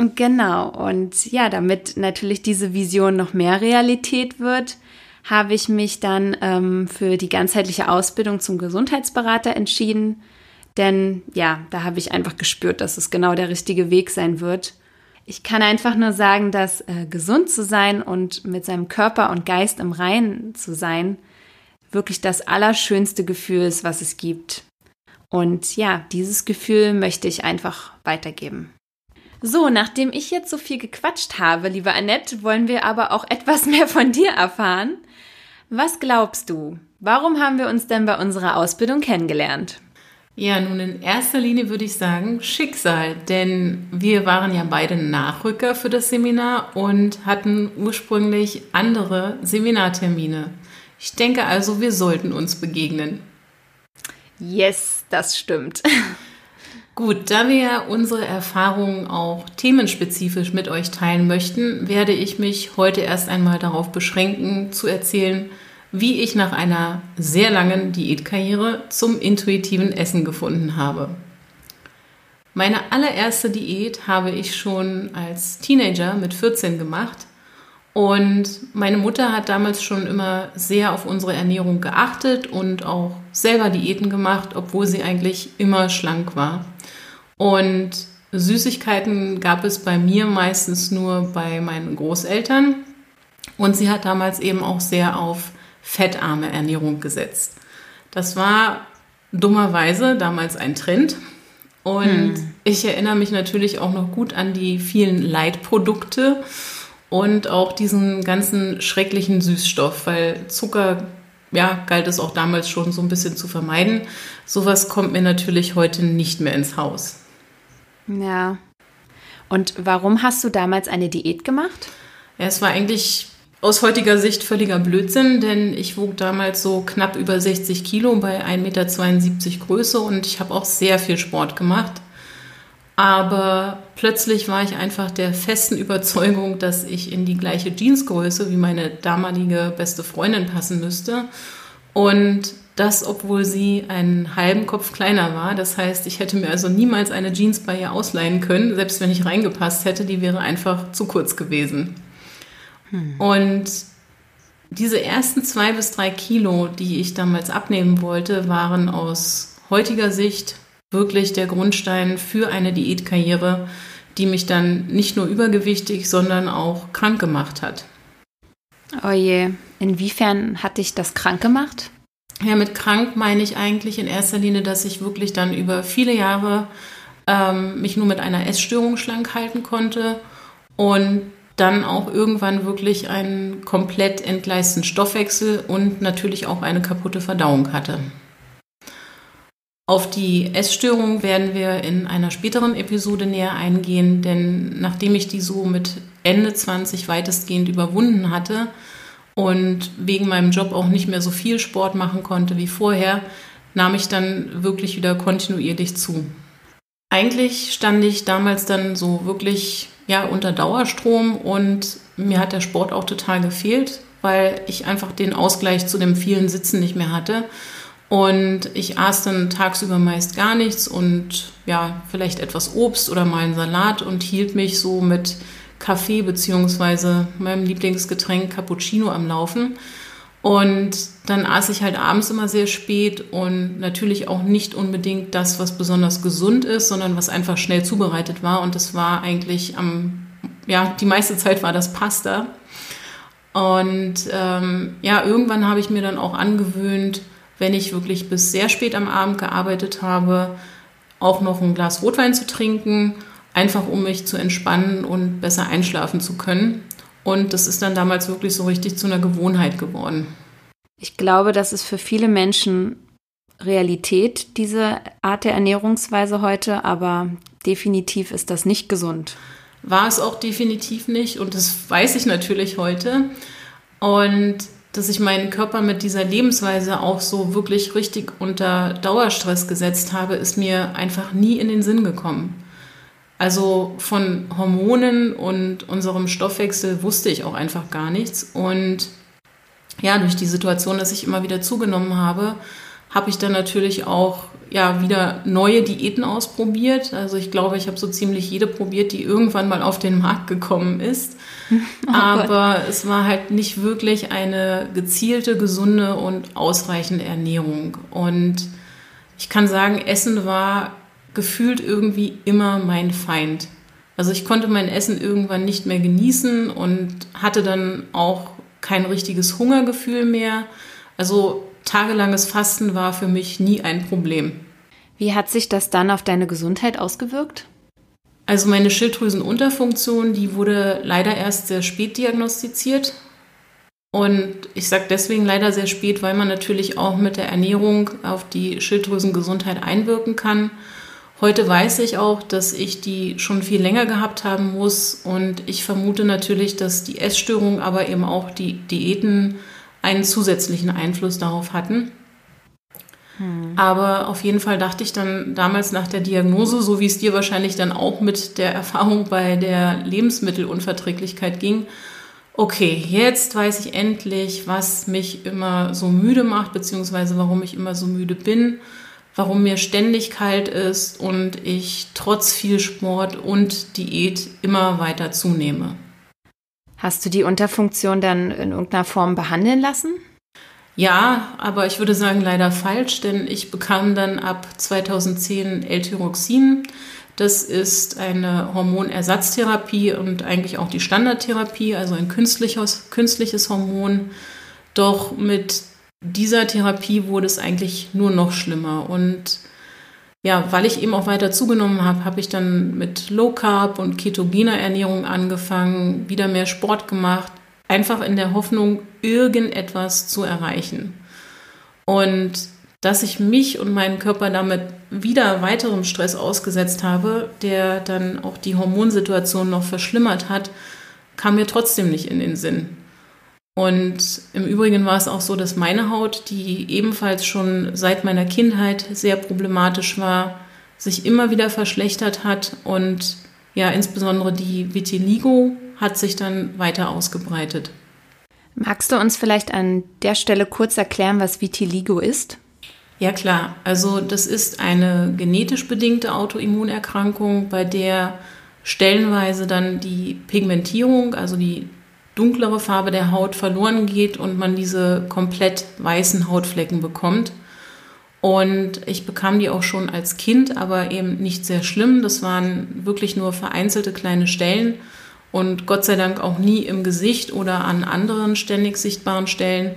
Genau. Und ja, damit natürlich diese Vision noch mehr Realität wird, habe ich mich dann ähm, für die ganzheitliche Ausbildung zum Gesundheitsberater entschieden. Denn ja, da habe ich einfach gespürt, dass es genau der richtige Weg sein wird. Ich kann einfach nur sagen, dass äh, gesund zu sein und mit seinem Körper und Geist im Reinen zu sein, wirklich das allerschönste Gefühl ist, was es gibt. Und ja, dieses Gefühl möchte ich einfach weitergeben. So, nachdem ich jetzt so viel gequatscht habe, liebe Annette, wollen wir aber auch etwas mehr von dir erfahren. Was glaubst du? Warum haben wir uns denn bei unserer Ausbildung kennengelernt? Ja, nun in erster Linie würde ich sagen Schicksal, denn wir waren ja beide Nachrücker für das Seminar und hatten ursprünglich andere Seminartermine. Ich denke also, wir sollten uns begegnen. Yes, das stimmt. Gut, da wir unsere Erfahrungen auch themenspezifisch mit euch teilen möchten, werde ich mich heute erst einmal darauf beschränken, zu erzählen, wie ich nach einer sehr langen Diätkarriere zum intuitiven Essen gefunden habe. Meine allererste Diät habe ich schon als Teenager mit 14 gemacht und meine Mutter hat damals schon immer sehr auf unsere Ernährung geachtet und auch selber Diäten gemacht, obwohl sie eigentlich immer schlank war. Und Süßigkeiten gab es bei mir meistens nur bei meinen Großeltern. Und sie hat damals eben auch sehr auf fettarme Ernährung gesetzt. Das war dummerweise damals ein Trend. Und hm. ich erinnere mich natürlich auch noch gut an die vielen Leitprodukte und auch diesen ganzen schrecklichen Süßstoff, weil Zucker, ja, galt es auch damals schon so ein bisschen zu vermeiden. Sowas kommt mir natürlich heute nicht mehr ins Haus. Ja. Und warum hast du damals eine Diät gemacht? Ja, es war eigentlich aus heutiger Sicht völliger Blödsinn, denn ich wog damals so knapp über 60 Kilo bei 1,72 Meter Größe und ich habe auch sehr viel Sport gemacht. Aber plötzlich war ich einfach der festen Überzeugung, dass ich in die gleiche Jeansgröße wie meine damalige beste Freundin passen müsste. Und das, obwohl sie einen halben Kopf kleiner war. Das heißt, ich hätte mir also niemals eine Jeans bei ihr ausleihen können, selbst wenn ich reingepasst hätte, die wäre einfach zu kurz gewesen. Hm. Und diese ersten zwei bis drei Kilo, die ich damals abnehmen wollte, waren aus heutiger Sicht wirklich der Grundstein für eine Diätkarriere, die mich dann nicht nur übergewichtig, sondern auch krank gemacht hat. Oh je, inwiefern hat dich das krank gemacht? Ja, mit krank meine ich eigentlich in erster Linie, dass ich wirklich dann über viele Jahre ähm, mich nur mit einer Essstörung schlank halten konnte und dann auch irgendwann wirklich einen komplett entgleisten Stoffwechsel und natürlich auch eine kaputte Verdauung hatte. Auf die Essstörung werden wir in einer späteren Episode näher eingehen, denn nachdem ich die so mit Ende 20 weitestgehend überwunden hatte und wegen meinem Job auch nicht mehr so viel Sport machen konnte wie vorher, nahm ich dann wirklich wieder kontinuierlich zu. Eigentlich stand ich damals dann so wirklich ja, unter Dauerstrom und mir hat der Sport auch total gefehlt, weil ich einfach den Ausgleich zu dem vielen Sitzen nicht mehr hatte. Und ich aß dann tagsüber meist gar nichts und ja, vielleicht etwas Obst oder mal einen Salat und hielt mich so mit Kaffee beziehungsweise meinem Lieblingsgetränk Cappuccino am Laufen. Und dann aß ich halt abends immer sehr spät und natürlich auch nicht unbedingt das, was besonders gesund ist, sondern was einfach schnell zubereitet war. Und das war eigentlich am, ja, die meiste Zeit war das Pasta. Und ähm, ja, irgendwann habe ich mir dann auch angewöhnt, wenn ich wirklich bis sehr spät am Abend gearbeitet habe, auch noch ein Glas Rotwein zu trinken, einfach um mich zu entspannen und besser einschlafen zu können. Und das ist dann damals wirklich so richtig zu einer Gewohnheit geworden. Ich glaube, das ist für viele Menschen Realität, diese Art der Ernährungsweise heute, aber definitiv ist das nicht gesund. War es auch definitiv nicht und das weiß ich natürlich heute. Und dass ich meinen Körper mit dieser Lebensweise auch so wirklich richtig unter Dauerstress gesetzt habe, ist mir einfach nie in den Sinn gekommen. Also von Hormonen und unserem Stoffwechsel wusste ich auch einfach gar nichts. Und ja, durch die Situation, dass ich immer wieder zugenommen habe, habe ich dann natürlich auch ja wieder neue Diäten ausprobiert. Also ich glaube, ich habe so ziemlich jede probiert, die irgendwann mal auf den Markt gekommen ist. Oh Aber Gott. es war halt nicht wirklich eine gezielte, gesunde und ausreichende Ernährung. Und ich kann sagen, Essen war gefühlt irgendwie immer mein Feind. Also ich konnte mein Essen irgendwann nicht mehr genießen und hatte dann auch kein richtiges Hungergefühl mehr. Also tagelanges Fasten war für mich nie ein Problem. Wie hat sich das dann auf deine Gesundheit ausgewirkt? Also meine Schilddrüsenunterfunktion, die wurde leider erst sehr spät diagnostiziert. Und ich sage deswegen leider sehr spät, weil man natürlich auch mit der Ernährung auf die Schilddrüsengesundheit einwirken kann. Heute weiß ich auch, dass ich die schon viel länger gehabt haben muss und ich vermute natürlich, dass die Essstörung, aber eben auch die Diäten einen zusätzlichen Einfluss darauf hatten. Hm. Aber auf jeden Fall dachte ich dann damals nach der Diagnose, so wie es dir wahrscheinlich dann auch mit der Erfahrung bei der Lebensmittelunverträglichkeit ging, okay, jetzt weiß ich endlich, was mich immer so müde macht, beziehungsweise warum ich immer so müde bin, warum mir ständig kalt ist und ich trotz viel Sport und Diät immer weiter zunehme. Hast du die Unterfunktion dann in irgendeiner Form behandeln lassen? Ja, aber ich würde sagen leider falsch, denn ich bekam dann ab 2010 L-Tyroxin. Das ist eine Hormonersatztherapie und eigentlich auch die Standardtherapie, also ein künstliches, künstliches Hormon. Doch mit dieser Therapie wurde es eigentlich nur noch schlimmer. Und ja, weil ich eben auch weiter zugenommen habe, habe ich dann mit Low Carb und ketogener Ernährung angefangen, wieder mehr Sport gemacht, einfach in der Hoffnung, irgendetwas zu erreichen. Und dass ich mich und meinen Körper damit wieder weiterem Stress ausgesetzt habe, der dann auch die Hormonsituation noch verschlimmert hat, kam mir trotzdem nicht in den Sinn. Und im Übrigen war es auch so, dass meine Haut, die ebenfalls schon seit meiner Kindheit sehr problematisch war, sich immer wieder verschlechtert hat und ja, insbesondere die Vitiligo hat sich dann weiter ausgebreitet. Magst du uns vielleicht an der Stelle kurz erklären, was Vitiligo ist? Ja klar, also das ist eine genetisch bedingte Autoimmunerkrankung, bei der stellenweise dann die Pigmentierung, also die dunklere Farbe der Haut verloren geht und man diese komplett weißen Hautflecken bekommt. Und ich bekam die auch schon als Kind, aber eben nicht sehr schlimm. Das waren wirklich nur vereinzelte kleine Stellen und Gott sei Dank auch nie im Gesicht oder an anderen ständig sichtbaren Stellen.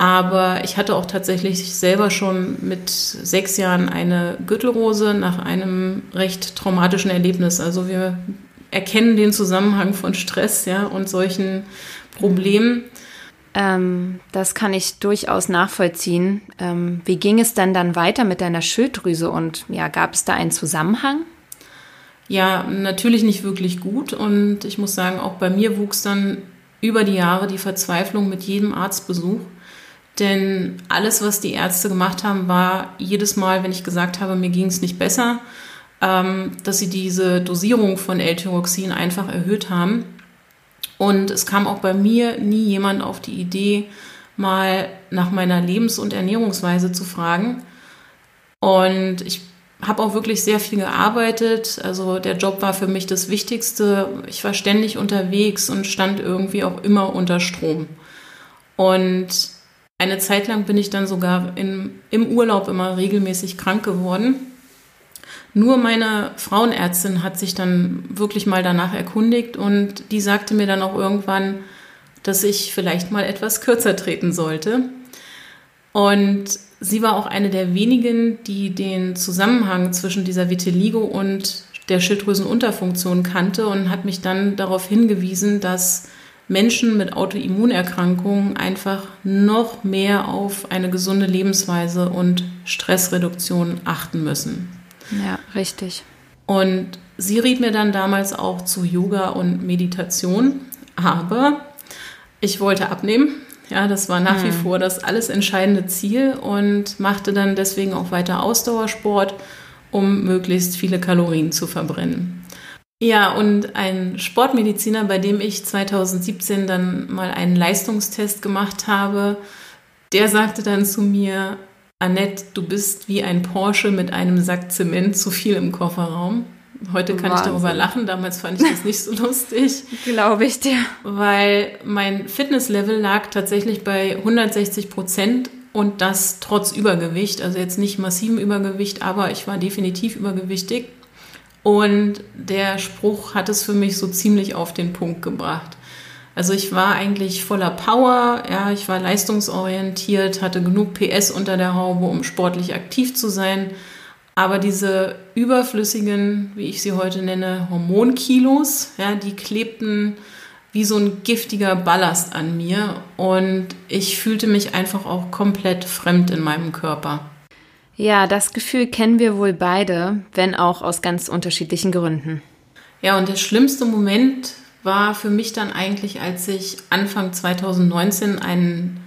Aber ich hatte auch tatsächlich selber schon mit sechs Jahren eine Gürtelrose nach einem recht traumatischen Erlebnis. Also wir erkennen den Zusammenhang von Stress ja, und solchen Problemen. Ähm, das kann ich durchaus nachvollziehen. Ähm, wie ging es denn dann weiter mit deiner Schilddrüse und ja, gab es da einen Zusammenhang? Ja, natürlich nicht wirklich gut. Und ich muss sagen, auch bei mir wuchs dann über die Jahre die Verzweiflung mit jedem Arztbesuch. Denn alles, was die Ärzte gemacht haben, war jedes Mal, wenn ich gesagt habe, mir ging es nicht besser, ähm, dass sie diese Dosierung von L-Tyroxin einfach erhöht haben. Und es kam auch bei mir nie jemand auf die Idee, mal nach meiner Lebens- und Ernährungsweise zu fragen. Und ich habe auch wirklich sehr viel gearbeitet. Also der Job war für mich das Wichtigste. Ich war ständig unterwegs und stand irgendwie auch immer unter Strom. Und eine Zeit lang bin ich dann sogar in, im Urlaub immer regelmäßig krank geworden. Nur meine Frauenärztin hat sich dann wirklich mal danach erkundigt und die sagte mir dann auch irgendwann, dass ich vielleicht mal etwas kürzer treten sollte. Und sie war auch eine der wenigen, die den Zusammenhang zwischen dieser Vitiligo und der Schilddrüsenunterfunktion kannte und hat mich dann darauf hingewiesen, dass Menschen mit Autoimmunerkrankungen einfach noch mehr auf eine gesunde Lebensweise und Stressreduktion achten müssen. Ja, richtig. Und sie riet mir dann damals auch zu Yoga und Meditation, aber ich wollte abnehmen. Ja, das war nach hm. wie vor das alles entscheidende Ziel und machte dann deswegen auch weiter Ausdauersport, um möglichst viele Kalorien zu verbrennen. Ja, und ein Sportmediziner, bei dem ich 2017 dann mal einen Leistungstest gemacht habe, der sagte dann zu mir, Annette, du bist wie ein Porsche mit einem Sack Zement zu viel im Kofferraum. Heute kann Wahnsinn. ich darüber lachen, damals fand ich das nicht so lustig. Glaube ich dir. Weil mein Fitnesslevel lag tatsächlich bei 160 Prozent und das trotz Übergewicht. Also jetzt nicht massivem Übergewicht, aber ich war definitiv übergewichtig. Und der Spruch hat es für mich so ziemlich auf den Punkt gebracht. Also ich war eigentlich voller Power, ja, ich war leistungsorientiert, hatte genug PS unter der Haube, um sportlich aktiv zu sein. Aber diese überflüssigen, wie ich sie heute nenne, Hormonkilos, ja, die klebten wie so ein giftiger Ballast an mir und ich fühlte mich einfach auch komplett fremd in meinem Körper. Ja, das Gefühl kennen wir wohl beide, wenn auch aus ganz unterschiedlichen Gründen. Ja, und der schlimmste Moment war für mich dann eigentlich, als ich Anfang 2019 einen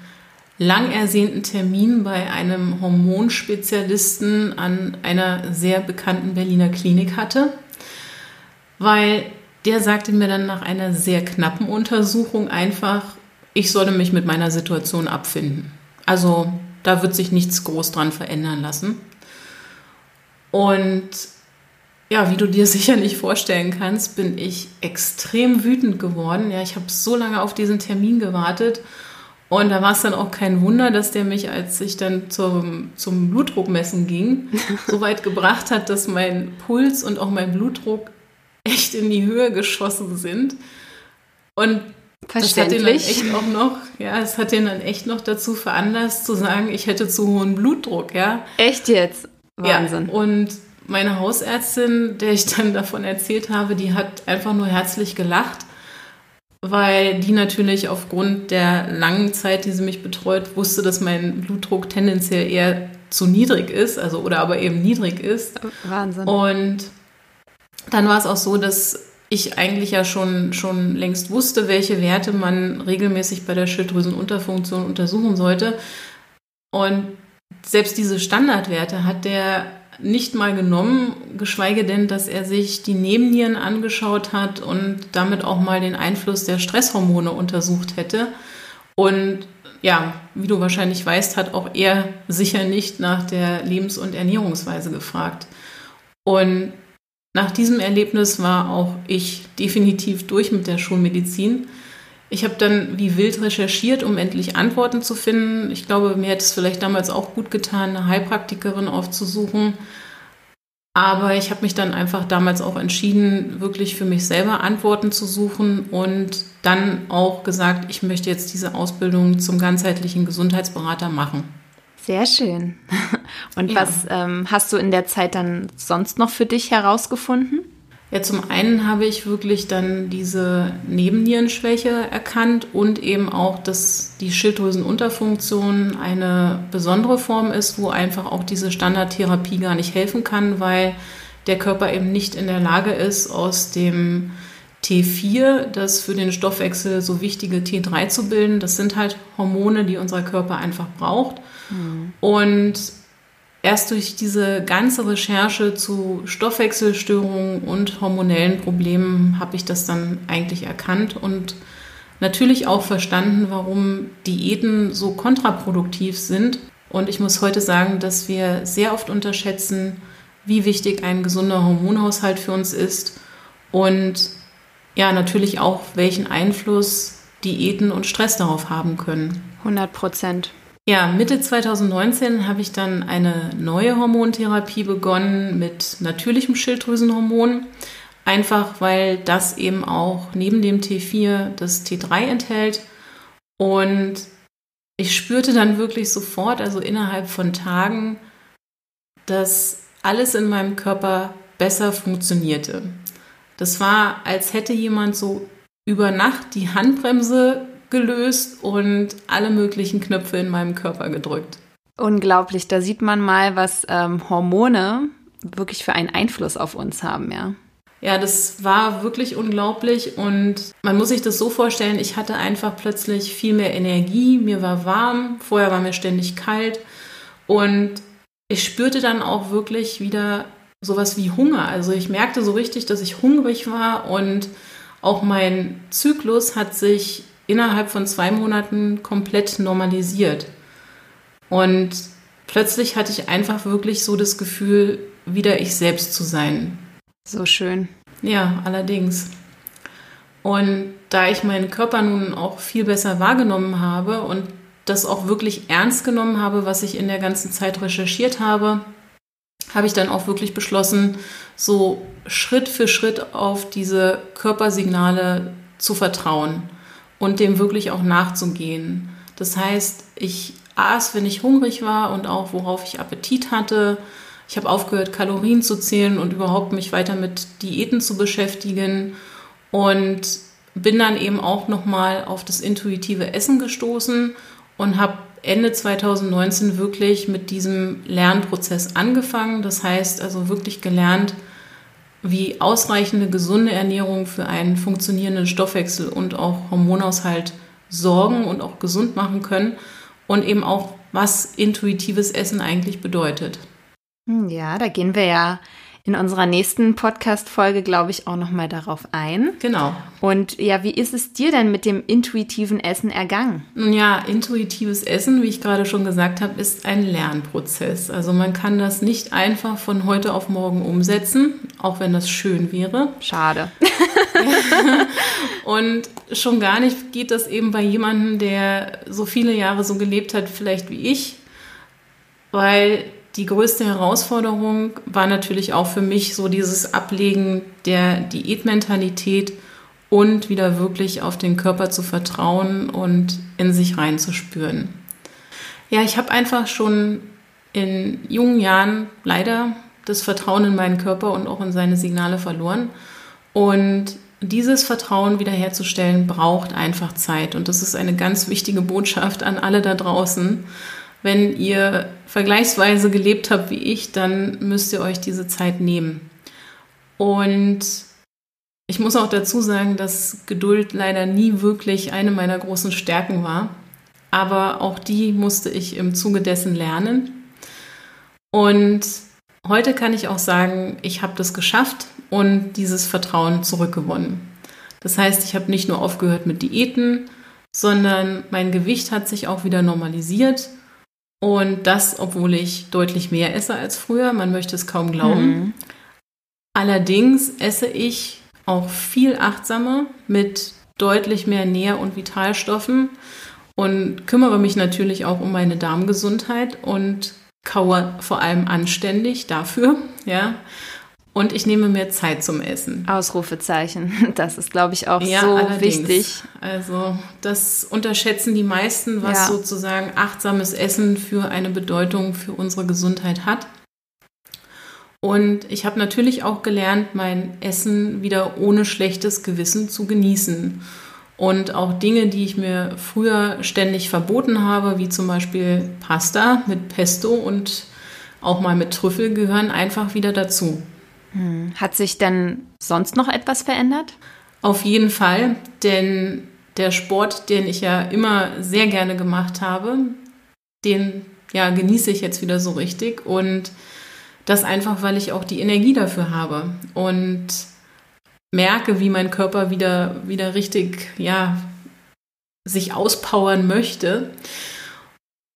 lang ersehnten Termin bei einem Hormonspezialisten an einer sehr bekannten Berliner Klinik hatte, weil der sagte mir dann nach einer sehr knappen Untersuchung einfach, ich solle mich mit meiner Situation abfinden. Also da wird sich nichts groß dran verändern lassen. Und ja, wie du dir sicher nicht vorstellen kannst, bin ich extrem wütend geworden. Ja, ich habe so lange auf diesen Termin gewartet. Und da war es dann auch kein Wunder, dass der mich, als ich dann zum, zum Blutdruckmessen ging, so weit gebracht hat, dass mein Puls und auch mein Blutdruck echt in die Höhe geschossen sind. Und das hat ihn dann echt auch noch, ja, es hat ihn dann echt noch dazu veranlasst zu sagen, ich hätte zu hohen Blutdruck, ja. Echt jetzt? Wahnsinn. Ja, und meine Hausärztin, der ich dann davon erzählt habe, die hat einfach nur herzlich gelacht, weil die natürlich aufgrund der langen Zeit, die sie mich betreut, wusste, dass mein Blutdruck tendenziell eher zu niedrig ist, also oder aber eben niedrig ist. Wahnsinn. Und dann war es auch so, dass ich eigentlich ja schon, schon längst wusste, welche Werte man regelmäßig bei der Schilddrüsenunterfunktion untersuchen sollte. Und selbst diese Standardwerte hat der nicht mal genommen, geschweige denn, dass er sich die Nebennieren angeschaut hat und damit auch mal den Einfluss der Stresshormone untersucht hätte. Und ja, wie du wahrscheinlich weißt, hat auch er sicher nicht nach der Lebens- und Ernährungsweise gefragt. Und nach diesem Erlebnis war auch ich definitiv durch mit der Schulmedizin. Ich habe dann wie wild recherchiert, um endlich Antworten zu finden. Ich glaube, mir hätte es vielleicht damals auch gut getan, eine Heilpraktikerin aufzusuchen. Aber ich habe mich dann einfach damals auch entschieden, wirklich für mich selber Antworten zu suchen und dann auch gesagt, ich möchte jetzt diese Ausbildung zum ganzheitlichen Gesundheitsberater machen. Sehr schön. Und ja. was ähm, hast du in der Zeit dann sonst noch für dich herausgefunden? Ja, zum einen habe ich wirklich dann diese Nebennierenschwäche erkannt und eben auch, dass die Schilddrüsenunterfunktion eine besondere Form ist, wo einfach auch diese Standardtherapie gar nicht helfen kann, weil der Körper eben nicht in der Lage ist, aus dem T4, das für den Stoffwechsel so wichtige T3 zu bilden. Das sind halt Hormone, die unser Körper einfach braucht. Mhm. Und erst durch diese ganze Recherche zu Stoffwechselstörungen und hormonellen Problemen habe ich das dann eigentlich erkannt und natürlich auch verstanden, warum Diäten so kontraproduktiv sind. Und ich muss heute sagen, dass wir sehr oft unterschätzen, wie wichtig ein gesunder Hormonhaushalt für uns ist und ja, natürlich auch, welchen Einfluss Diäten und Stress darauf haben können. 100 Prozent. Ja, Mitte 2019 habe ich dann eine neue Hormontherapie begonnen mit natürlichem Schilddrüsenhormon. Einfach weil das eben auch neben dem T4 das T3 enthält. Und ich spürte dann wirklich sofort, also innerhalb von Tagen, dass alles in meinem Körper besser funktionierte. Das war, als hätte jemand so über Nacht die Handbremse gelöst und alle möglichen Knöpfe in meinem Körper gedrückt. Unglaublich, da sieht man mal, was ähm, Hormone wirklich für einen Einfluss auf uns haben, ja. Ja, das war wirklich unglaublich und man muss sich das so vorstellen, ich hatte einfach plötzlich viel mehr Energie, mir war warm, vorher war mir ständig kalt und ich spürte dann auch wirklich wieder sowas wie Hunger. Also ich merkte so richtig, dass ich hungrig war und auch mein Zyklus hat sich innerhalb von zwei Monaten komplett normalisiert. Und plötzlich hatte ich einfach wirklich so das Gefühl, wieder ich selbst zu sein. So schön. Ja, allerdings. Und da ich meinen Körper nun auch viel besser wahrgenommen habe und das auch wirklich ernst genommen habe, was ich in der ganzen Zeit recherchiert habe, habe ich dann auch wirklich beschlossen, so Schritt für Schritt auf diese Körpersignale zu vertrauen und dem wirklich auch nachzugehen. Das heißt, ich aß, wenn ich hungrig war und auch worauf ich Appetit hatte. Ich habe aufgehört, Kalorien zu zählen und überhaupt mich weiter mit Diäten zu beschäftigen und bin dann eben auch nochmal auf das intuitive Essen gestoßen und habe Ende 2019 wirklich mit diesem Lernprozess angefangen. Das heißt also wirklich gelernt, wie ausreichende gesunde Ernährung für einen funktionierenden Stoffwechsel und auch Hormonaushalt sorgen und auch gesund machen können und eben auch, was intuitives Essen eigentlich bedeutet. Hm, ja, da gehen wir ja in unserer nächsten Podcast-Folge, glaube ich, auch nochmal darauf ein. Genau. Und ja, wie ist es dir denn mit dem intuitiven Essen ergangen? Ja, intuitives Essen, wie ich gerade schon gesagt habe, ist ein Lernprozess. Also man kann das nicht einfach von heute auf morgen umsetzen, auch wenn das schön wäre. Schade. Und schon gar nicht geht das eben bei jemandem, der so viele Jahre so gelebt hat, vielleicht wie ich, weil die größte Herausforderung war natürlich auch für mich so dieses Ablegen der Diätmentalität und wieder wirklich auf den Körper zu vertrauen und in sich reinzuspüren. Ja, ich habe einfach schon in jungen Jahren leider das Vertrauen in meinen Körper und auch in seine Signale verloren. Und dieses Vertrauen wiederherzustellen braucht einfach Zeit. Und das ist eine ganz wichtige Botschaft an alle da draußen. Wenn ihr vergleichsweise gelebt habt wie ich, dann müsst ihr euch diese Zeit nehmen. Und ich muss auch dazu sagen, dass Geduld leider nie wirklich eine meiner großen Stärken war. Aber auch die musste ich im Zuge dessen lernen. Und heute kann ich auch sagen, ich habe das geschafft und dieses Vertrauen zurückgewonnen. Das heißt, ich habe nicht nur aufgehört mit Diäten, sondern mein Gewicht hat sich auch wieder normalisiert und das, obwohl ich deutlich mehr esse als früher. Man möchte es kaum glauben. Mhm. Allerdings esse ich auch viel achtsamer mit deutlich mehr Nähr- und Vitalstoffen und kümmere mich natürlich auch um meine Darmgesundheit und kaue vor allem anständig dafür, ja. Und ich nehme mehr Zeit zum Essen. Ausrufezeichen. Das ist, glaube ich, auch ja, so allerdings. wichtig. Also das unterschätzen die meisten, was ja. sozusagen achtsames Essen für eine Bedeutung für unsere Gesundheit hat. Und ich habe natürlich auch gelernt, mein Essen wieder ohne schlechtes Gewissen zu genießen. Und auch Dinge, die ich mir früher ständig verboten habe, wie zum Beispiel Pasta mit Pesto und auch mal mit Trüffel, gehören einfach wieder dazu. Hm. Hat sich denn sonst noch etwas verändert? Auf jeden Fall, denn der Sport, den ich ja immer sehr gerne gemacht habe, den ja genieße ich jetzt wieder so richtig und das einfach, weil ich auch die Energie dafür habe und merke, wie mein Körper wieder wieder richtig ja sich auspowern möchte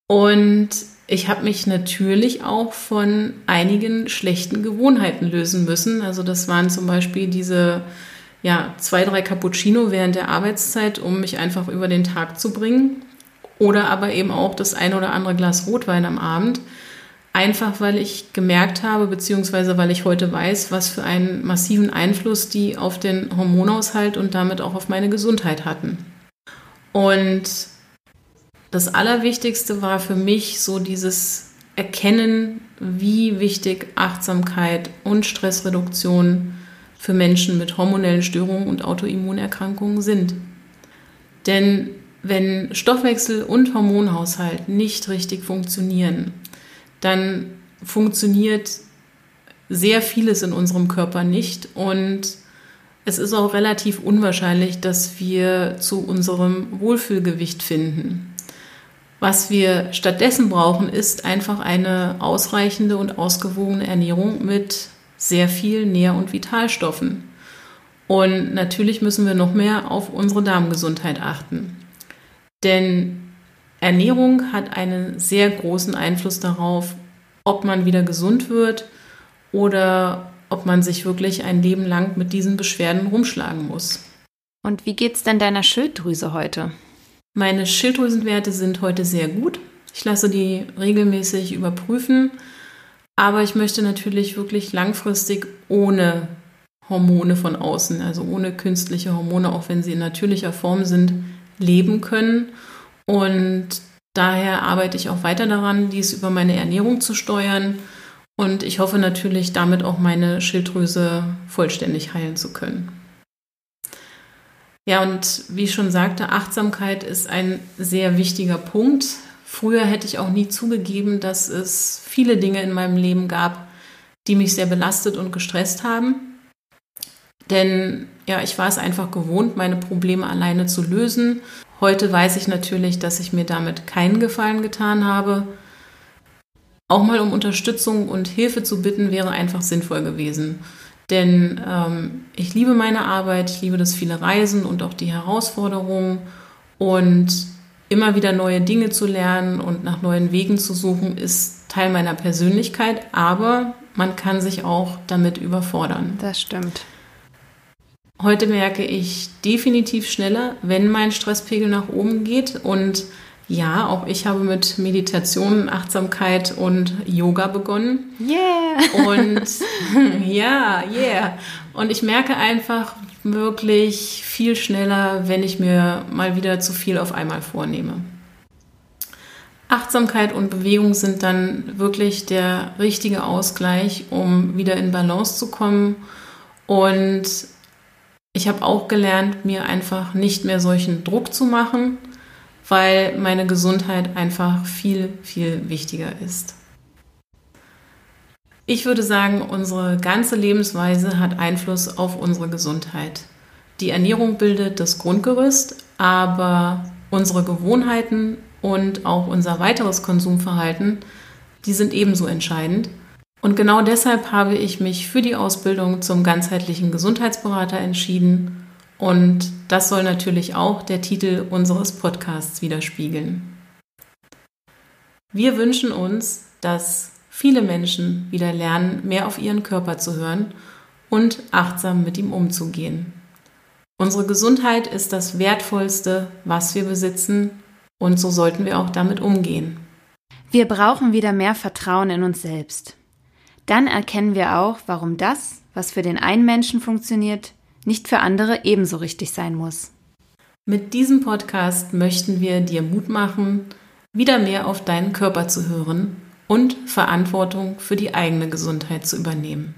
und ich habe mich natürlich auch von einigen schlechten Gewohnheiten lösen müssen. Also das waren zum Beispiel diese ja, zwei, drei Cappuccino während der Arbeitszeit, um mich einfach über den Tag zu bringen. Oder aber eben auch das eine oder andere Glas Rotwein am Abend. Einfach weil ich gemerkt habe, beziehungsweise weil ich heute weiß, was für einen massiven Einfluss die auf den Hormonaushalt und damit auch auf meine Gesundheit hatten. Und das Allerwichtigste war für mich so dieses Erkennen, wie wichtig Achtsamkeit und Stressreduktion für Menschen mit hormonellen Störungen und Autoimmunerkrankungen sind. Denn wenn Stoffwechsel und Hormonhaushalt nicht richtig funktionieren, dann funktioniert sehr vieles in unserem Körper nicht und es ist auch relativ unwahrscheinlich, dass wir zu unserem Wohlfühlgewicht finden. Was wir stattdessen brauchen, ist einfach eine ausreichende und ausgewogene Ernährung mit sehr viel Nähr- und Vitalstoffen. Und natürlich müssen wir noch mehr auf unsere Darmgesundheit achten. Denn Ernährung hat einen sehr großen Einfluss darauf, ob man wieder gesund wird oder ob man sich wirklich ein Leben lang mit diesen Beschwerden rumschlagen muss. Und wie geht's denn deiner Schilddrüse heute? Meine Schilddrüsenwerte sind heute sehr gut. Ich lasse die regelmäßig überprüfen, aber ich möchte natürlich wirklich langfristig ohne Hormone von außen, also ohne künstliche Hormone, auch wenn sie in natürlicher Form sind, leben können. Und daher arbeite ich auch weiter daran, dies über meine Ernährung zu steuern. Und ich hoffe natürlich damit auch meine Schilddrüse vollständig heilen zu können. Ja, und wie ich schon sagte, Achtsamkeit ist ein sehr wichtiger Punkt. Früher hätte ich auch nie zugegeben, dass es viele Dinge in meinem Leben gab, die mich sehr belastet und gestresst haben. Denn ja, ich war es einfach gewohnt, meine Probleme alleine zu lösen. Heute weiß ich natürlich, dass ich mir damit keinen Gefallen getan habe. Auch mal um Unterstützung und Hilfe zu bitten, wäre einfach sinnvoll gewesen. Denn ähm, ich liebe meine Arbeit, ich liebe das viele Reisen und auch die Herausforderungen und immer wieder neue Dinge zu lernen und nach neuen Wegen zu suchen, ist Teil meiner Persönlichkeit, aber man kann sich auch damit überfordern. Das stimmt. Heute merke ich definitiv schneller, wenn mein Stresspegel nach oben geht und ja, auch ich habe mit Meditation, Achtsamkeit und Yoga begonnen. Yeah! Und ja, yeah. Und ich merke einfach wirklich viel schneller, wenn ich mir mal wieder zu viel auf einmal vornehme. Achtsamkeit und Bewegung sind dann wirklich der richtige Ausgleich, um wieder in Balance zu kommen. Und ich habe auch gelernt, mir einfach nicht mehr solchen Druck zu machen weil meine Gesundheit einfach viel, viel wichtiger ist. Ich würde sagen, unsere ganze Lebensweise hat Einfluss auf unsere Gesundheit. Die Ernährung bildet das Grundgerüst, aber unsere Gewohnheiten und auch unser weiteres Konsumverhalten, die sind ebenso entscheidend. Und genau deshalb habe ich mich für die Ausbildung zum ganzheitlichen Gesundheitsberater entschieden und das soll natürlich auch der Titel unseres Podcasts widerspiegeln. Wir wünschen uns, dass viele Menschen wieder lernen, mehr auf ihren Körper zu hören und achtsam mit ihm umzugehen. Unsere Gesundheit ist das Wertvollste, was wir besitzen, und so sollten wir auch damit umgehen. Wir brauchen wieder mehr Vertrauen in uns selbst. Dann erkennen wir auch, warum das, was für den einen Menschen funktioniert, nicht für andere ebenso richtig sein muss. Mit diesem Podcast möchten wir dir Mut machen, wieder mehr auf deinen Körper zu hören und Verantwortung für die eigene Gesundheit zu übernehmen.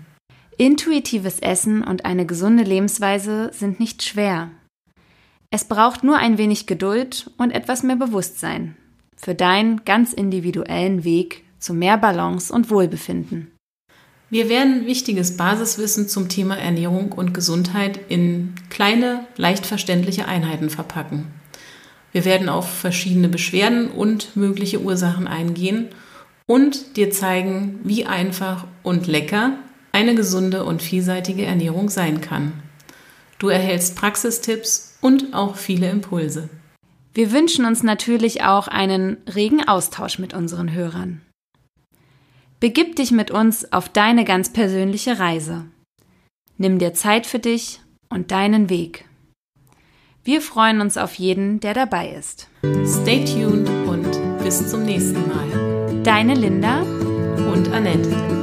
Intuitives Essen und eine gesunde Lebensweise sind nicht schwer. Es braucht nur ein wenig Geduld und etwas mehr Bewusstsein für deinen ganz individuellen Weg zu mehr Balance und Wohlbefinden. Wir werden wichtiges Basiswissen zum Thema Ernährung und Gesundheit in kleine, leicht verständliche Einheiten verpacken. Wir werden auf verschiedene Beschwerden und mögliche Ursachen eingehen und dir zeigen, wie einfach und lecker eine gesunde und vielseitige Ernährung sein kann. Du erhältst Praxistipps und auch viele Impulse. Wir wünschen uns natürlich auch einen regen Austausch mit unseren Hörern. Begib dich mit uns auf deine ganz persönliche Reise. Nimm dir Zeit für dich und deinen Weg. Wir freuen uns auf jeden, der dabei ist. Stay tuned und bis zum nächsten Mal. Deine Linda und Annette.